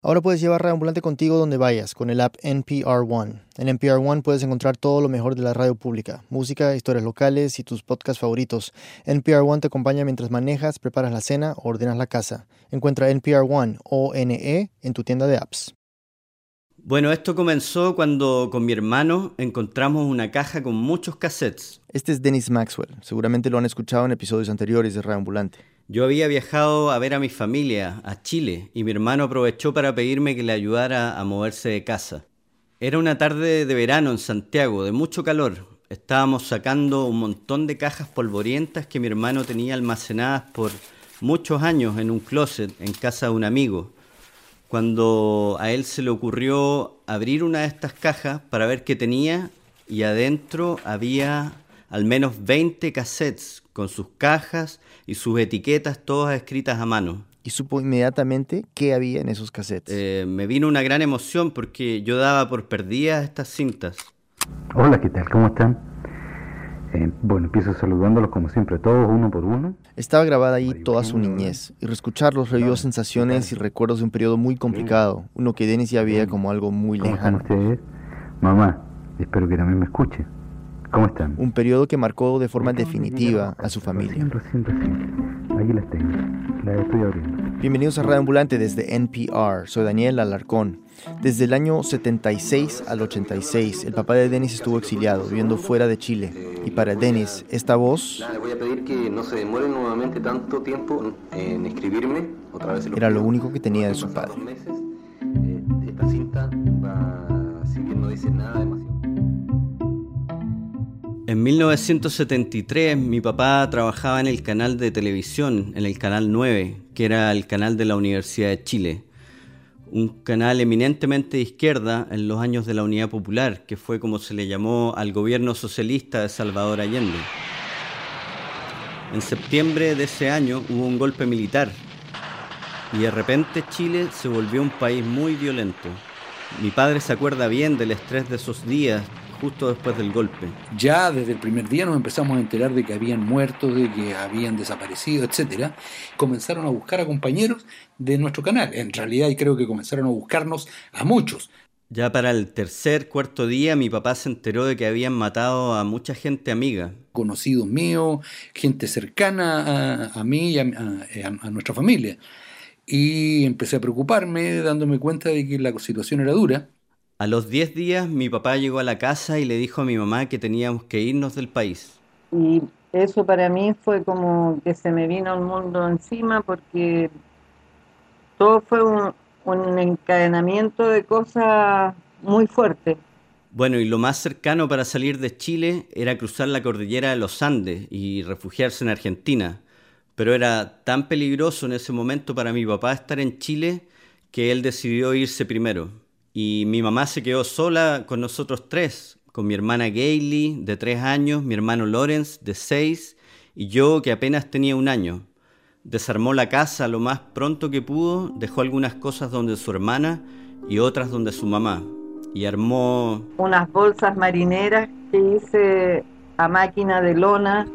Ahora puedes llevar Radio Ambulante contigo donde vayas con el app NPR One. En NPR One puedes encontrar todo lo mejor de la radio pública, música, historias locales y tus podcasts favoritos. NPR One te acompaña mientras manejas, preparas la cena o ordenas la casa. Encuentra NPR One o NE en tu tienda de apps. Bueno, esto comenzó cuando con mi hermano encontramos una caja con muchos cassettes. Este es Dennis Maxwell. Seguramente lo han escuchado en episodios anteriores de Radio Ambulante. Yo había viajado a ver a mi familia, a Chile, y mi hermano aprovechó para pedirme que le ayudara a moverse de casa. Era una tarde de verano en Santiago, de mucho calor. Estábamos sacando un montón de cajas polvorientas que mi hermano tenía almacenadas por muchos años en un closet en casa de un amigo. Cuando a él se le ocurrió abrir una de estas cajas para ver qué tenía, y adentro había al menos 20 cassettes con sus cajas y sus etiquetas todas escritas a mano. ¿Y supo inmediatamente qué había en esos cassettes? Eh, me vino una gran emoción porque yo daba por perdidas estas cintas. Hola, ¿qué tal? ¿Cómo están? Eh, bueno, empiezo saludándolos como siempre, todos uno por uno. Estaba grabada ahí toda su niñez, y reescucharlos revivió sensaciones y recuerdos de un periodo muy complicado, uno que Dennis ya veía como algo muy ¿Cómo lejano. están ustedes? Mamá, espero que también me escuche. ¿Cómo están? Un periodo que marcó de forma definitiva a su familia. Ahí las tengo. Las estoy abriendo. Bienvenidos a Radio Ambulante desde NPR. Soy Daniel Alarcón. Desde el año 76 al 86, el papá de Dennis estuvo exiliado, viviendo fuera de Chile. Y para Dennis, esta voz Nada, le voy a pedir que no se demore nuevamente tanto tiempo en escribirme. Otra vez era lo único que tenía de su padre. meses. Eh, esta cinta va, si bien no dice nada demasiado. En 1973 mi papá trabajaba en el canal de televisión, en el canal 9, que era el canal de la Universidad de Chile. Un canal eminentemente de izquierda en los años de la Unidad Popular, que fue como se le llamó al gobierno socialista de Salvador Allende. En septiembre de ese año hubo un golpe militar y de repente Chile se volvió un país muy violento. Mi padre se acuerda bien del estrés de esos días justo después del golpe. Ya desde el primer día nos empezamos a enterar de que habían muerto, de que habían desaparecido, etcétera. Comenzaron a buscar a compañeros de nuestro canal. En realidad, y creo que comenzaron a buscarnos a muchos. Ya para el tercer, cuarto día, mi papá se enteró de que habían matado a mucha gente amiga. conocidos míos, gente cercana a, a mí y a, a- a nuestra familia. Y empecé a preocuparme, dándome cuenta de que la situación era dura. A los 10 días, mi papá llegó a la casa y le dijo a mi mamá que teníamos que irnos del país. Y eso para mí fue como que se me vino el mundo encima porque todo fue un, un encadenamiento de cosas muy fuertes. Bueno, y lo más cercano para salir de Chile era cruzar la cordillera de los Andes y refugiarse en Argentina. Pero era tan peligroso en ese momento para mi papá estar en Chile que él decidió irse primero. Y mi mamá se quedó sola con nosotros tres, con mi hermana Gailey, de tres años, mi hermano Lawrence, de seis, y yo, que apenas tenía un año. Desarmó la casa lo más pronto que pudo, dejó algunas cosas donde su hermana y otras donde su mamá. Y armó Unas bolsas marineras que hice a máquina de lona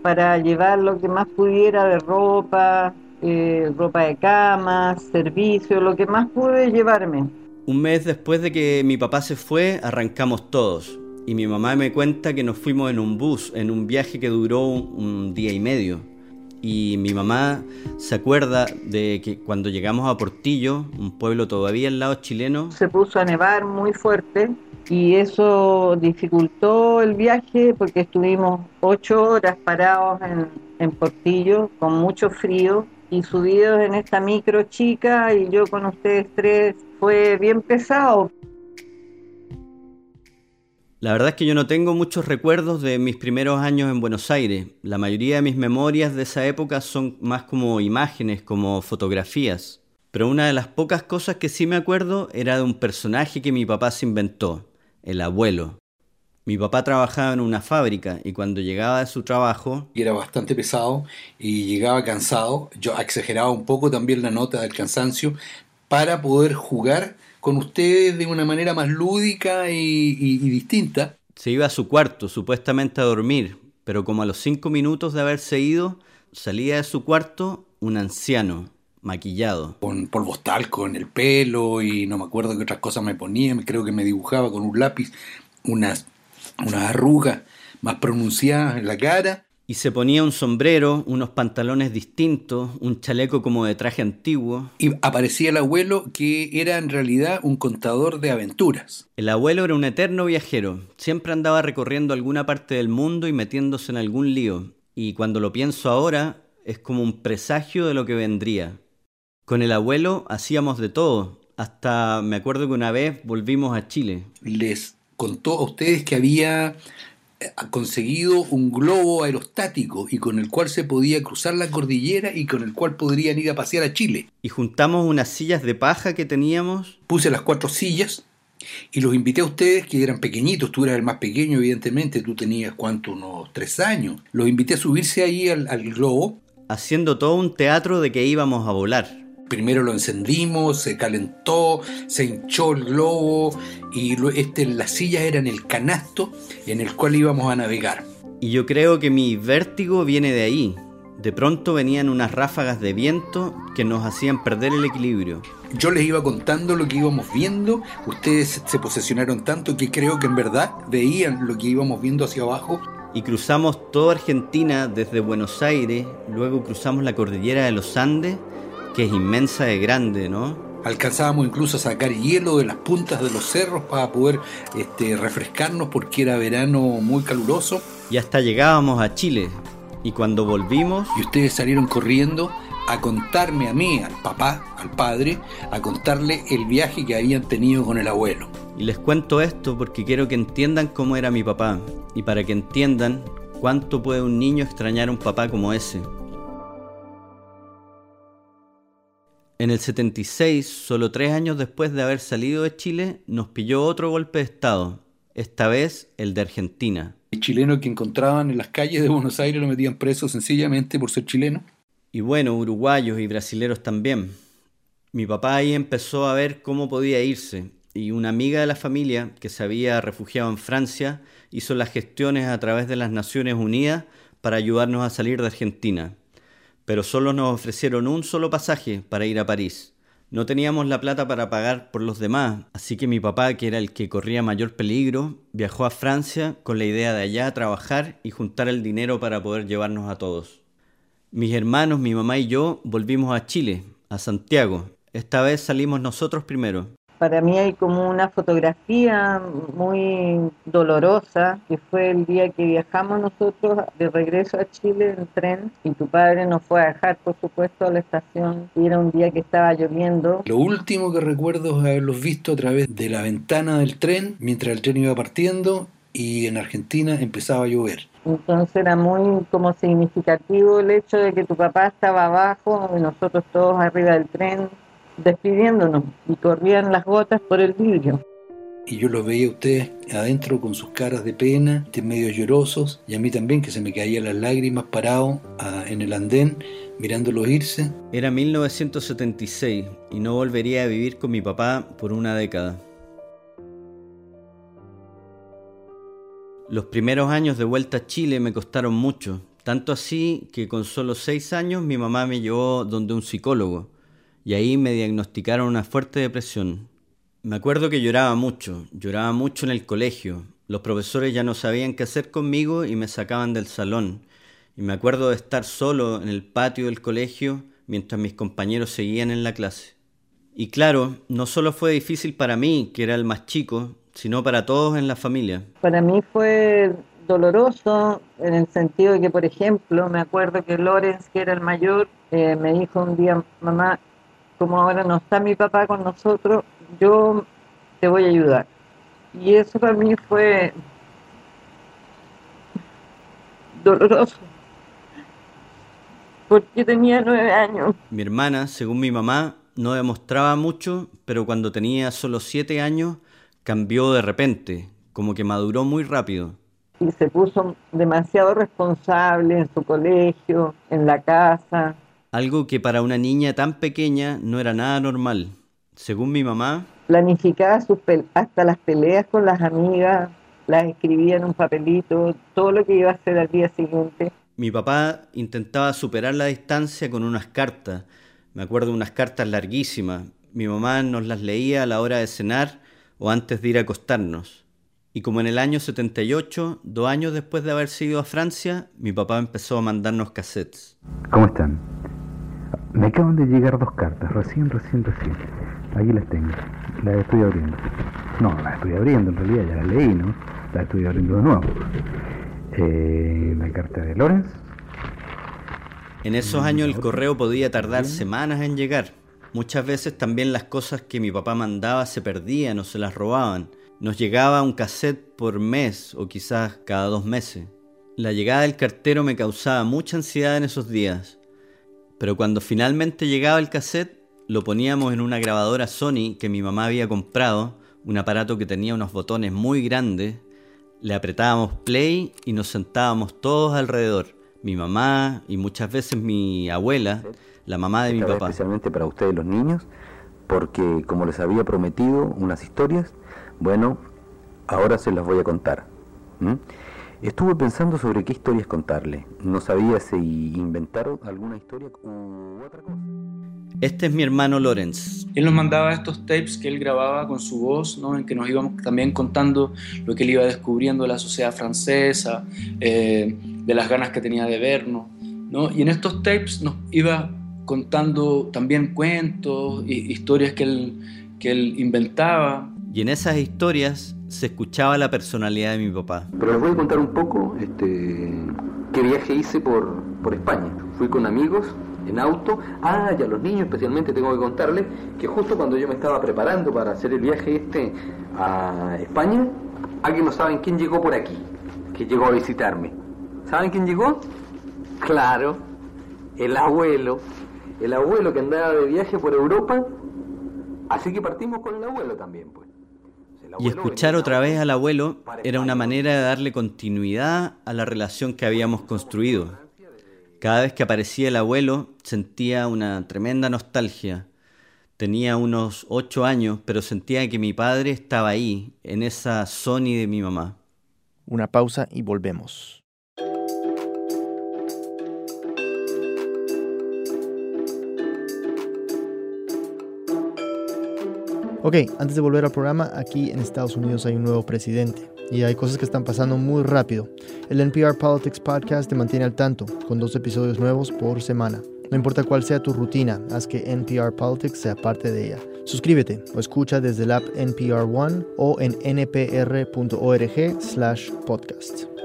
para llevar lo que más pudiera de ropa, eh, ropa de cama, servicio, lo que más pude llevarme. Un mes después de que mi papá se fue, arrancamos todos. Y mi mamá me cuenta que nos fuimos en un bus, en un viaje que duró un, día y medio. Y mi mamá se acuerda de que cuando llegamos a Portillo, un pueblo todavía al lado chileno, se puso a nevar muy fuerte y eso dificultó el viaje porque estuvimos ocho horas parados en, en Portillo con mucho frío y subidos en esta micro chica y yo con ustedes tres fue bien pesado. La verdad es que yo no tengo muchos recuerdos de mis primeros años en Buenos Aires. La mayoría de mis memorias de esa época son más como imágenes, como fotografías. Pero una de las pocas cosas que sí me acuerdo era de un personaje que mi papá se inventó, el abuelo. Mi papá trabajaba en una fábrica y cuando llegaba de su trabajo, era bastante pesado y llegaba cansado. Yo exageraba un poco también la nota del cansancio para poder jugar con ustedes de una manera más lúdica y, y- y distinta. se iba a su cuarto, supuestamente a dormir, pero como a los cinco minutos de haberse ido, salía de su cuarto un anciano, maquillado. Con polvos talco en el pelo y no me acuerdo qué otras cosas me ponía, creo que me dibujaba con un lápiz unas, unas arrugas más pronunciadas en la cara y se ponía un sombrero, unos pantalones distintos, un chaleco como de traje antiguo. Y aparecía el abuelo que era en realidad un contador de aventuras. El abuelo era un eterno viajero, siempre andaba recorriendo alguna parte del mundo y metiéndose en algún lío. Y cuando lo pienso ahora, es como un presagio de lo que vendría. Con el abuelo hacíamos de todo, hasta me acuerdo que una vez volvimos a Chile. Les contó a ustedes que había ha conseguido un globo aerostático y con el cual se podía cruzar la cordillera y con el cual podrían ir a pasear a Chile. Y juntamos unas sillas de paja que teníamos. Puse las cuatro sillas y los invité a ustedes que eran pequeñitos, tú eras el más pequeño evidentemente, tú tenías cuánto, unos tres años. Los invité a subirse ahí al, al globo. Haciendo todo un teatro de que íbamos a volar primero lo encendimos, se calentó, se hinchó el globo y este, las sillas eran el canasto en el cual íbamos a navegar. Y yo creo que mi vértigo viene de ahí. De pronto venían unas ráfagas de viento que nos hacían perder el equilibrio. Yo les iba contando lo que íbamos viendo, ustedes se posesionaron tanto que creo que en verdad veían lo que íbamos viendo hacia abajo. Y cruzamos toda Argentina desde Buenos Aires, luego cruzamos la cordillera de los Andes que es inmensa y grande, ¿no? Alcanzábamos incluso a sacar hielo de las puntas de los cerros para poder este, refrescarnos porque era verano muy caluroso. Y hasta llegábamos a Chile. Y cuando volvimos... Y ustedes salieron corriendo a contarme a mí, al papá, al padre, a contarle el viaje que habían tenido con el abuelo. Y les cuento esto porque quiero que entiendan cómo era mi papá y para que entiendan cuánto puede un niño extrañar a un papá como ese. En el 76, solo tres años después de haber salido de Chile, nos pilló otro golpe de Estado, esta vez el de Argentina. El chileno que encontraban en las calles de Buenos Aires lo metían preso sencillamente por ser chileno. Y bueno, uruguayos y brasileros también. Mi papá ahí empezó a ver cómo podía irse y una amiga de la familia que se había refugiado en Francia hizo las gestiones a través de las Naciones Unidas para ayudarnos a salir de Argentina pero solo nos ofrecieron un solo pasaje para ir a París. No teníamos la plata para pagar por los demás, así que mi papá, que era el que corría mayor peligro, viajó a Francia con la idea de allá trabajar y juntar el dinero para poder llevarnos a todos. Mis hermanos, mi mamá y yo volvimos a Chile, a Santiago. Esta vez salimos nosotros primero para mí hay como una fotografía muy dolorosa, que fue el día que viajamos nosotros de regreso a Chile en tren y tu padre nos fue a dejar, por supuesto, a la estación y era un día que estaba lloviendo. Lo último que recuerdo es haberlos visto a través de la ventana del tren mientras el tren iba partiendo y en Argentina empezaba a llover. Entonces era muy como significativo el hecho de que tu papá estaba abajo y nosotros todos arriba del tren despidiéndonos y corrían las gotas por el vidrio. Y yo los veía a ustedes adentro con sus caras de pena, de medio llorosos, y a mí también que se me caían las lágrimas parado ah, en el andén mirándolos irse. Era 1976 y no volvería a vivir con mi papá por una década. Los primeros años de vuelta a Chile me costaron mucho, tanto así que con solo seis años mi mamá me llevó donde un psicólogo y ahí me diagnosticaron una fuerte depresión. Me acuerdo que lloraba mucho, lloraba mucho en el colegio. Los profesores ya no sabían qué hacer conmigo y me sacaban del salón. Y me acuerdo de estar solo en el patio del colegio mientras mis compañeros seguían en la clase. Y claro, no solo fue difícil para mí, que era el más chico, sino para todos en la familia. Para mí fue doloroso en el sentido de que, por ejemplo, me acuerdo que Lorenz, que era el mayor, eh, me dijo un día, mamá, como ahora no está mi papá con nosotros, yo te voy a ayudar. Y eso para mí fue doloroso, porque tenía nueve años. Mi hermana, según mi mamá, no demostraba mucho, pero cuando tenía solo siete años cambió de repente, como que maduró muy rápido. Y se puso demasiado responsable en su colegio, en la casa algo que para una niña tan pequeña no era nada normal. Según mi mamá, planificaba sus hasta las peleas con las amigas, las escribía en un papelito, todo lo que iba a hacer al día siguiente. Mi papá intentaba superar la distancia con unas cartas. Me acuerdo unas cartas larguísimas. Mi mamá nos las leía a la hora de cenar o antes de ir a acostarnos. Y como en el año 78, dos años después de haber ido a Francia, mi papá empezó a mandarnos cassettes. ¿Cómo están? Me acaban de llegar dos cartas, recién, recién, recién. Aquí las tengo. Las estoy abriendo. No, las estoy abriendo, en realidad ya las leí, ¿no? Las estoy abriendo de nuevo. Eh, la carta de Lorenz. En esos años el correo podía tardar semanas en llegar. Muchas veces también las cosas que mi papá mandaba se perdían o se las robaban. Nos llegaba un cassette por mes o quizás cada dos meses. La llegada del cartero me causaba mucha ansiedad en esos días. Pero cuando finalmente llegaba el cassette, lo poníamos en una grabadora Sony que mi mamá había comprado, un aparato que tenía unos botones muy grandes. Le apretábamos play y nos sentábamos todos alrededor. Mi mamá y muchas veces mi abuela, la mamá de mi Esta papá. especialmente para ustedes los niños, porque como les había prometido unas historias, bueno, ahora se las voy a contar. Estuve pensando sobre qué historias contarle. No sabía si inventar alguna historia u otra cosa. Este es mi hermano Lorenz. Él nos mandaba estos tapes que él grababa con su voz, ¿no? en que nos íbamos también contando lo que él iba descubriendo de la sociedad francesa, eh, de las ganas que tenía de vernos. ¿no? Y en estos tapes nos iba contando también cuentos, y historias que él, que él inventaba. Y en esas historias se escuchaba la personalidad de mi papá. Pero les voy a contar un poco este, qué viaje hice por, por España. Fui con amigos en auto. Ah, y a los niños especialmente tengo que contarles que justo cuando yo me estaba preparando para hacer el viaje este a España, alguien no saben quién llegó por aquí, que llegó a visitarme. ¿Saben quién llegó? Claro, el abuelo. El abuelo que andaba de viaje por Europa. Así que partimos con el abuelo también, pues. Y escuchar otra vez al abuelo era una manera de darle continuidad a la relación que habíamos construido. Cada vez que aparecía el abuelo sentía una tremenda nostalgia. Tenía unos ocho años, pero sentía que mi padre estaba ahí, en esa Sony de mi mamá. Una pausa y volvemos. Ok, antes de volver al programa, aquí en Estados Unidos hay un nuevo presidente y hay cosas que están pasando muy rápido. El NPR Politics Podcast te mantiene al tanto, con dos episodios nuevos por semana. No importa cuál sea tu rutina, haz que NPR Politics sea parte de ella. Suscríbete o escucha desde el app NPR One o en npr.org slash podcast.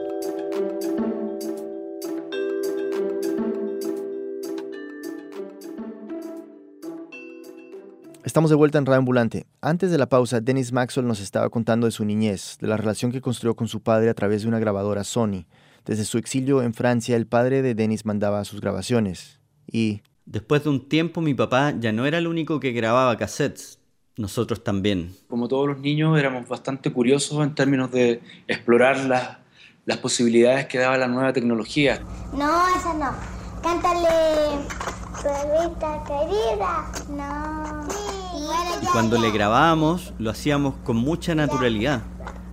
Estamos de vuelta en Radio Ambulante. Antes de la pausa, Dennis Maxwell nos estaba contando de su niñez, de la relación que construyó con su padre a través de una grabadora Sony. Desde su exilio en Francia, el padre de Dennis mandaba sus grabaciones. Y Después de un tiempo mi papá ya no era el único que grababa cassettes, nosotros también. Como todos los niños éramos bastante curiosos en términos de explorar las, las posibilidades que daba la nueva tecnología. No, esa no. Cántale. Perrita querida. No. Y cuando le grabábamos, lo hacíamos con mucha naturalidad.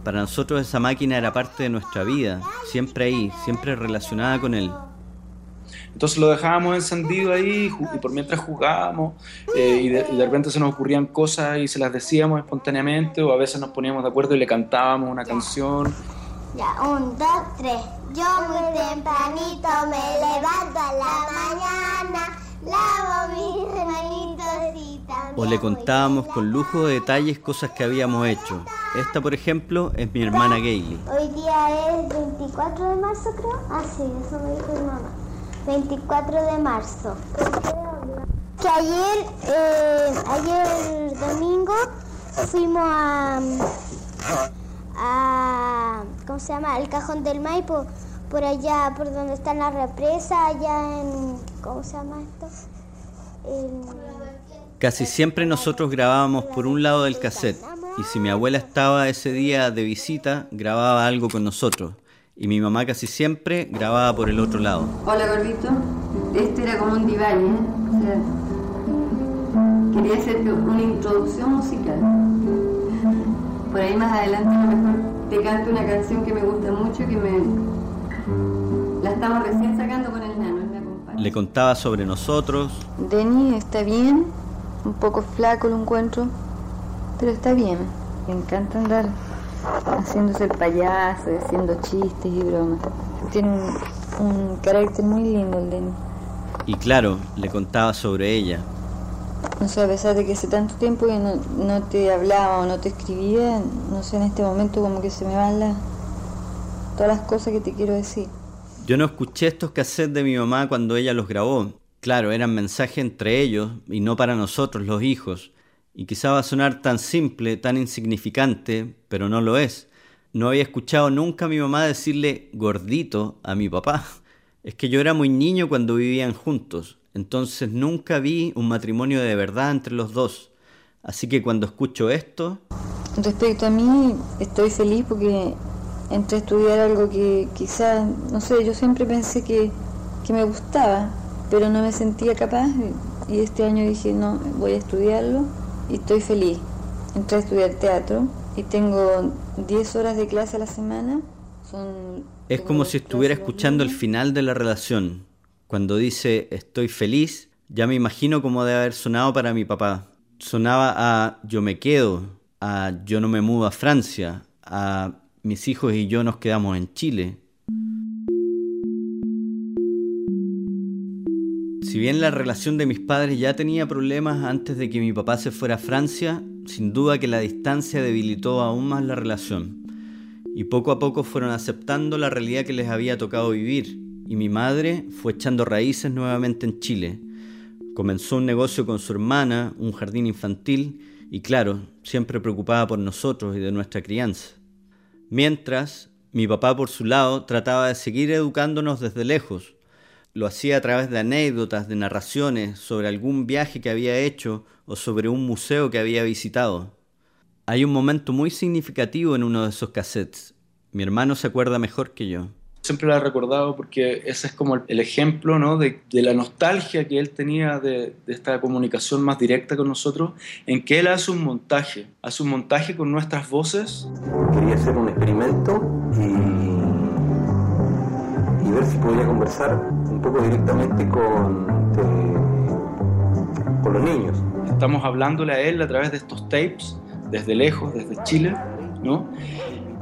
Para nosotros esa máquina era parte de nuestra vida, siempre ahí, siempre relacionada con él. Entonces lo dejábamos encendido ahí y por mientras jugábamos eh, y, de, y de repente se nos ocurrían cosas y se las decíamos espontáneamente o a veces nos poníamos de acuerdo y le cantábamos una canción. Ya, un, dos, tres. Yo muy tempranito me levanto a la mañana, lavo mis manitos y también. O le contábamos con lujo de detalles cosas que habíamos hecho. Esta, por ejemplo, es mi hermana Gailey. Hoy día es 24 de marzo, creo. Ah, sí, eso me dijo mi mamá. 24 de marzo. Que ayer, eh, ayer domingo, fuimos a, a. ¿Cómo se llama? El Cajón del Maipo. Por allá, por donde está la represa, allá en. ¿Cómo se llama esto? En- Casi siempre nosotros grabábamos por un lado del cassette, y si mi abuela estaba ese día de visita, grababa algo con nosotros, y mi mamá casi siempre grababa por el otro lado. Hola gordito, este era como un diván, ¿eh? O sea, quería hacerte una introducción musical. Por ahí más adelante a lo mejor te canto una canción que me gusta mucho, que me la estamos recién sacando con el Le contaba sobre nosotros. Denny está bien, un poco flaco lo encuentro, pero está bien. Me encanta andar haciéndose el payaso, haciendo chistes y bromas. Tiene un, un carácter muy lindo el Denny. Y claro, le contaba sobre ella. No sé, a pesar de que hace tanto tiempo que no, no te hablaba o no te escribía, no sé, en este momento como que se me van las, todas las cosas que te quiero decir. Yo no escuché estos cassettes de mi mamá cuando ella los grabó. Claro, eran mensajes entre ellos y no para nosotros, los hijos. Y quizá va a sonar tan simple, tan insignificante, pero no lo es. No había escuchado nunca a mi mamá decirle gordito a mi papá. Es que yo era muy niño cuando vivían juntos, entonces nunca vi un matrimonio de verdad entre los dos. Así que cuando escucho esto... Respecto a mí, estoy feliz porque entré a estudiar algo que quizás, no sé, yo siempre pensé que, que me gustaba, pero no me sentía capaz y este año dije, no, voy a estudiarlo y estoy feliz. Entré a estudiar teatro y tengo 10 horas de clase a la semana. Son, es como si estuviera escuchando el final de la relación. Cuando dice estoy feliz, ya me imagino cómo debe haber sonado para mi papá. Sonaba a yo me quedo, a yo no me mudo a Francia, a mis hijos y yo nos quedamos en Chile. Si bien la relación de mis padres ya tenía problemas antes de que mi papá se fuera a Francia, sin duda que la distancia debilitó aún más la relación. Y poco a poco fueron aceptando la realidad que les había tocado vivir, y mi madre fue echando raíces nuevamente en Chile. Comenzó un negocio con su hermana, un jardín infantil, y claro, siempre preocupada por nosotros y de nuestra crianza. Mientras, mi papá por su lado trataba de seguir educándonos desde lejos. Lo hacía a través de anécdotas, de narraciones sobre algún viaje que había hecho o sobre un museo que había visitado. Hay un momento muy significativo en uno de esos cassettes. Mi hermano se acuerda mejor que yo. Siempre lo he recordado porque ese es como el ejemplo ¿no? de, de, la nostalgia que él tenía de, de, esta comunicación más directa con nosotros, en que él hace un montaje, hace un montaje con nuestras voces. Quería hacer un experimento y, y ver si podía conversar un poco directamente con, con los niños. Estamos hablándole a él a través de estos tapes, desde lejos, desde Chile, ¿no?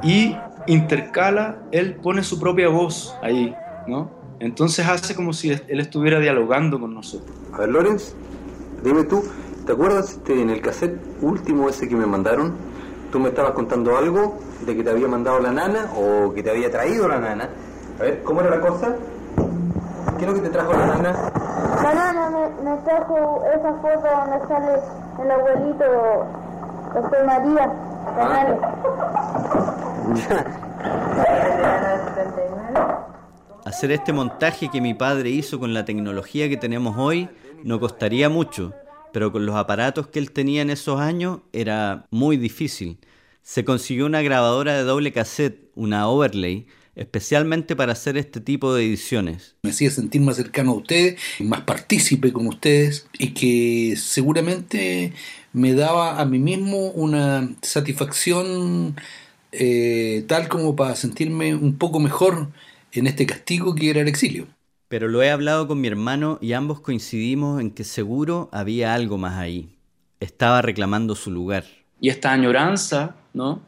Y intercala, él pone su propia voz ahí, ¿no? Entonces hace como si él estuviera dialogando con nosotros. A ver, Lorenz, dime tú, ¿te acuerdas este, en el cassette último ese que me mandaron? Tú me estabas contando algo de que te había mandado la nana o que te había traído la nana. A ver, ¿cómo era la cosa? ¿Qué es lo que te trajo la nana? La nana me, me trajo esa foto donde sale el abuelito José María Canales. Hacer este montaje que mi padre hizo con la tecnología que tenemos hoy no costaría mucho, pero con los aparatos que él tenía en esos años era muy difícil. Se consiguió una grabadora de doble cassette, una overlay, especialmente para hacer este tipo de ediciones. Me hacía sentir más cercano a ustedes, más partícipe con ustedes y que seguramente me daba a mí mismo una satisfacción eh, tal como para sentirme un poco mejor en este castigo que era el exilio. Pero lo he hablado con mi hermano y ambos coincidimos en que seguro había algo más ahí. Estaba reclamando su lugar. Y esta añoranza, ¿no?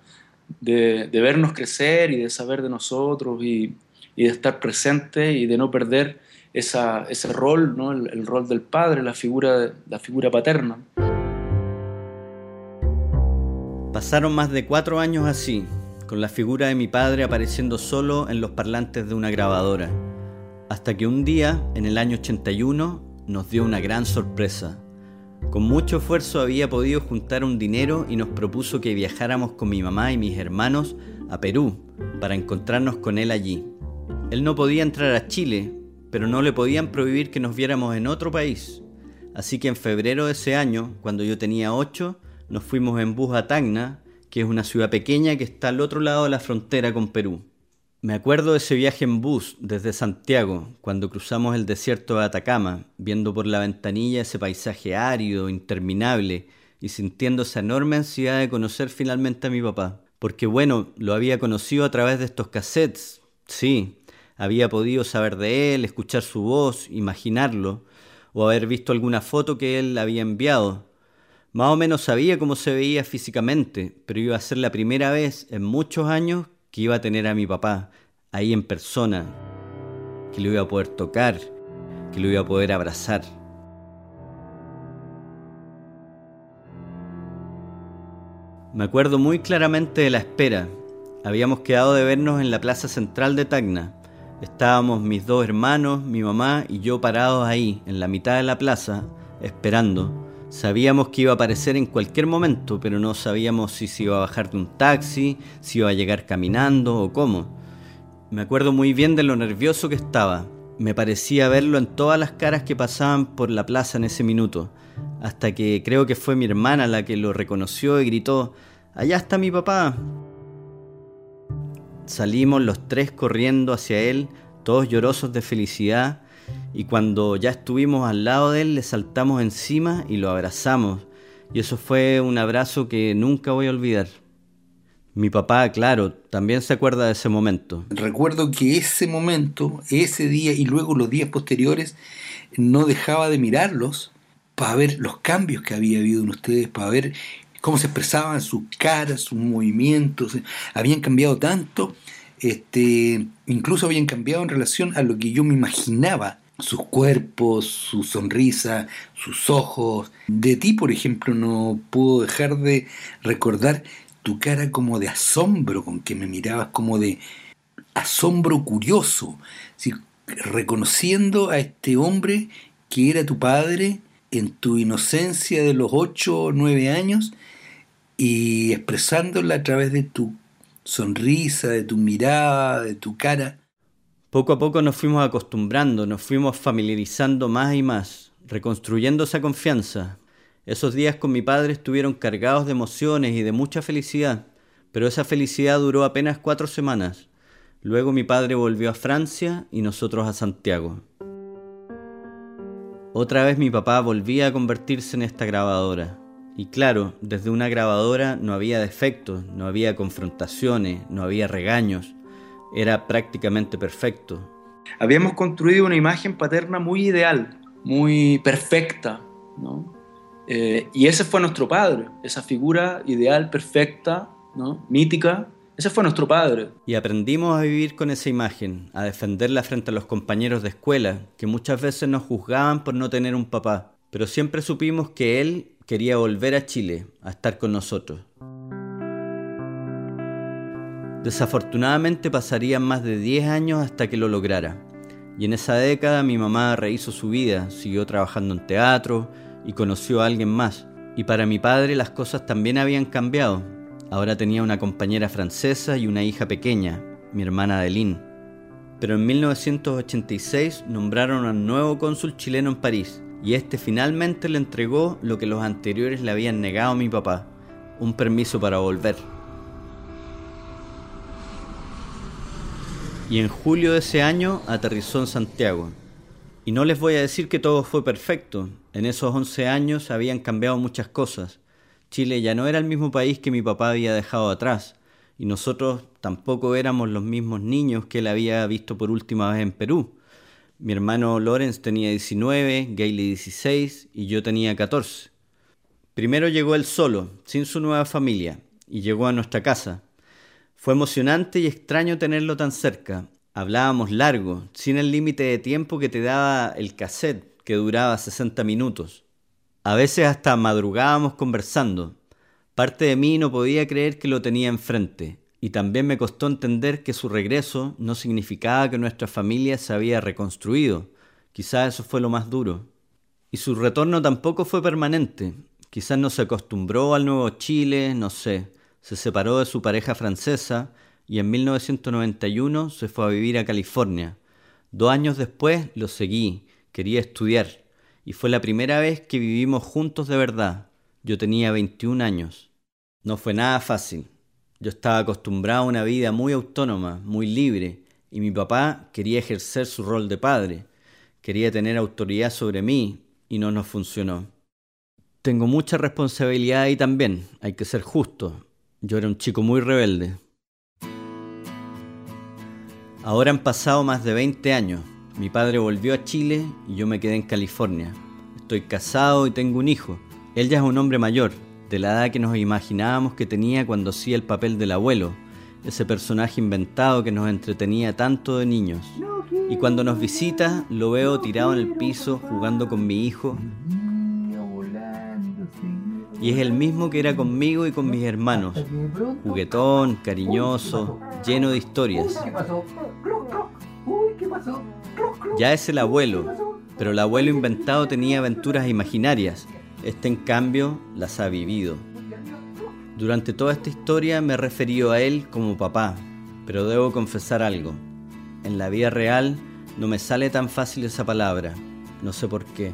De, de vernos crecer y de saber de nosotros y, y, de estar presente y de no perder esa, ese rol, ¿no? el, el rol del padre, la figura, la figura paterna. Pasaron más de cuatro años así, con la figura de mi padre apareciendo solo en los parlantes de una grabadora, hasta que un día, en el año 81, nos dio una gran sorpresa. Con mucho esfuerzo había podido juntar un dinero y nos propuso que viajáramos con mi mamá y mis hermanos a Perú para encontrarnos con él allí. Él no podía entrar a Chile, pero no le podían prohibir que nos viéramos en otro país. Así que en febrero de ese año, cuando yo tenía 8, nos fuimos en bus a Tacna, que es una ciudad pequeña que está al otro lado de la frontera con Perú. Me acuerdo de ese viaje en bus desde Santiago, cuando cruzamos el desierto de Atacama, viendo por la ventanilla ese paisaje árido, interminable, y sintiendo esa enorme ansiedad de conocer finalmente a mi papá. Porque bueno, lo había conocido a través de estos cassettes, sí, Había podido saber de él, escuchar su voz, imaginarlo, o haber visto alguna foto que él había enviado. Más o menos sabía cómo se veía físicamente, pero iba a ser la primera vez en muchos años que iba a tener a mi papá ahí en persona, que lo iba a poder tocar, que lo iba a poder abrazar. Me acuerdo muy claramente de la espera. Habíamos quedado de vernos en la plaza central de Tacna. Estábamos mis dos hermanos, mi mamá y yo parados ahí, en la mitad de la plaza, esperando. Sabíamos que iba a aparecer en cualquier momento, pero no sabíamos si se iba a bajar de un taxi, si iba a llegar caminando o cómo. Me acuerdo muy bien de lo nervioso que estaba. Me parecía verlo en todas las caras que pasaban por la plaza en ese minuto, hasta que creo que fue mi hermana la que lo reconoció y gritó, Allá está mi papá. Salimos los tres corriendo hacia él, todos llorosos de felicidad, y cuando ya estuvimos al lado de él le saltamos encima y lo abrazamos, y eso fue un abrazo que nunca voy a olvidar. Mi papá, claro, también se acuerda de ese momento. Recuerdo que ese momento, ese día y luego los días posteriores, no dejaba de mirarlos para ver los cambios que había habido en ustedes, para ver cómo se expresaban sus caras, sus movimientos, habían cambiado tanto, este, incluso habían cambiado en relación a lo que yo me imaginaba, sus cuerpos, su sonrisa, sus ojos. De ti, por ejemplo, no puedo dejar de recordar tu cara como de asombro con que me mirabas, como de asombro curioso, reconociendo a este hombre que era tu padre en tu inocencia de los ocho o nueve años y expresándola a través de tu sonrisa, de tu mirada, de tu cara. Poco a poco nos fuimos acostumbrando, nos fuimos familiarizando más y más, reconstruyendo esa confianza. Esos días con mi padre estuvieron cargados de emociones y de mucha felicidad, pero esa felicidad duró apenas cuatro semanas. Luego mi padre volvió a Francia y nosotros a Santiago. Otra vez mi papá volvía a convertirse en esta grabadora. Y claro, desde una grabadora no había defectos, no había confrontaciones, no había regaños. Era prácticamente perfecto. Habíamos construido una imagen paterna muy ideal, muy perfecta, ¿no? Eh, y ese fue nuestro padre, esa figura ideal, perfecta, ¿no? mítica. Ese fue nuestro padre. Y aprendimos a vivir con esa imagen, a defenderla frente a los compañeros de escuela, que muchas veces nos juzgaban por no tener un papá. Pero siempre supimos que él quería volver a Chile, a estar con nosotros. Desafortunadamente pasarían más de 10 años hasta que lo lograra. Y en esa década mi mamá rehizo su vida, siguió trabajando en teatro y conoció a alguien más. Y para mi padre las cosas también habían cambiado. Ahora tenía una compañera francesa y una hija pequeña, mi hermana Adeline. Pero en 1986 nombraron al nuevo cónsul chileno en París y este finalmente le entregó lo que los anteriores le habían negado a mi papá, un permiso para volver. Y en julio de ese año aterrizó en Santiago. Y no les voy a decir que todo fue perfecto, en esos 11 años habían cambiado muchas cosas. Chile ya no era el mismo país que mi papá había dejado atrás, y nosotros tampoco éramos los mismos niños que él había visto por última vez en Perú. Mi hermano Lorenz tenía 19, Gailey 16 y yo tenía 14. Primero llegó él solo, sin su nueva familia, y llegó a nuestra casa. Fue emocionante y extraño tenerlo tan cerca. Hablábamos largo, sin el límite de tiempo que te daba el cassette, que duraba 60 minutos. A veces hasta madrugábamos conversando. Parte de mí no podía creer que lo tenía enfrente, y también me costó entender que su regreso no significaba que nuestra familia se había reconstruido. Quizás eso fue lo más duro. Y su retorno tampoco fue permanente. Quizás no se acostumbró al nuevo Chile, no sé. Se separó de su pareja francesa y en 1991 se fue a vivir a California. Dos años después lo seguí, quería estudiar, y fue la primera vez que vivimos juntos de verdad. Yo tenía 21 años. No fue nada fácil. Yo estaba acostumbrado a una vida muy autónoma, muy libre, y mi papá quería ejercer su rol de padre, quería tener autoridad sobre mí, y no nos funcionó. Tengo mucha responsabilidad ahí también, hay que ser justo. Yo era un chico muy rebelde. Ahora han pasado más de 20 años. Mi padre volvió a Chile y yo me quedé en California. Estoy casado y tengo un hijo. Él ya es un hombre mayor, de la edad que nos imaginábamos que tenía cuando hacía el papel del abuelo, ese personaje inventado que nos entretenía tanto de niños. Y cuando nos visita, lo veo tirado en el piso jugando con mi hijo. Y es el mismo que era conmigo y con mis hermanos. Juguetón, cariñoso, lleno de historias. Ya es el abuelo, pero el abuelo inventado tenía aventuras imaginarias. Este en cambio las ha vivido. Durante toda esta historia me he referido a él como papá, pero debo confesar algo. En la vida real no me sale tan fácil esa palabra, no sé por qué.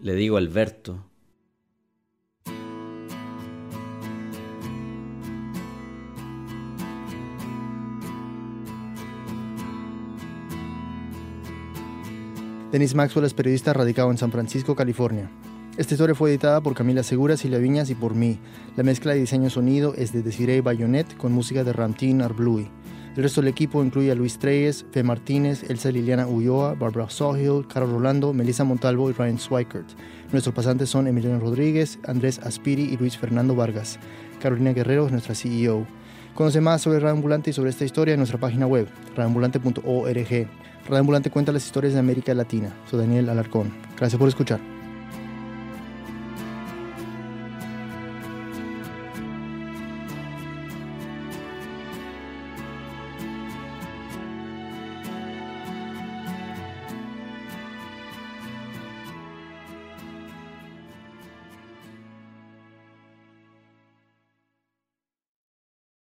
Le digo Alberto. Denis Maxwell es periodista radicado en San Francisco, California. Esta historia fue editada por Camila Segura, Silvia Viñas y por mí. La mezcla de diseño sonido es de Desiree Bayonet con música de Ramtin Arblui. El resto del equipo incluye a Luis Treyes, Fe Martínez, Elsa Liliana Ulloa, Barbara Sawhill, Carol Rolando, Melissa Montalvo y Ryan Swikert. Nuestros pasantes son Emiliano Rodríguez, Andrés Aspiri y Luis Fernando Vargas. Carolina Guerrero es nuestra CEO. Conoce más sobre Radio Ambulante y sobre esta historia en nuestra página web, radioambulante.org. Radio Ambulante cuenta las historias de América Latina. Soy Daniel Alarcón. Gracias por escuchar.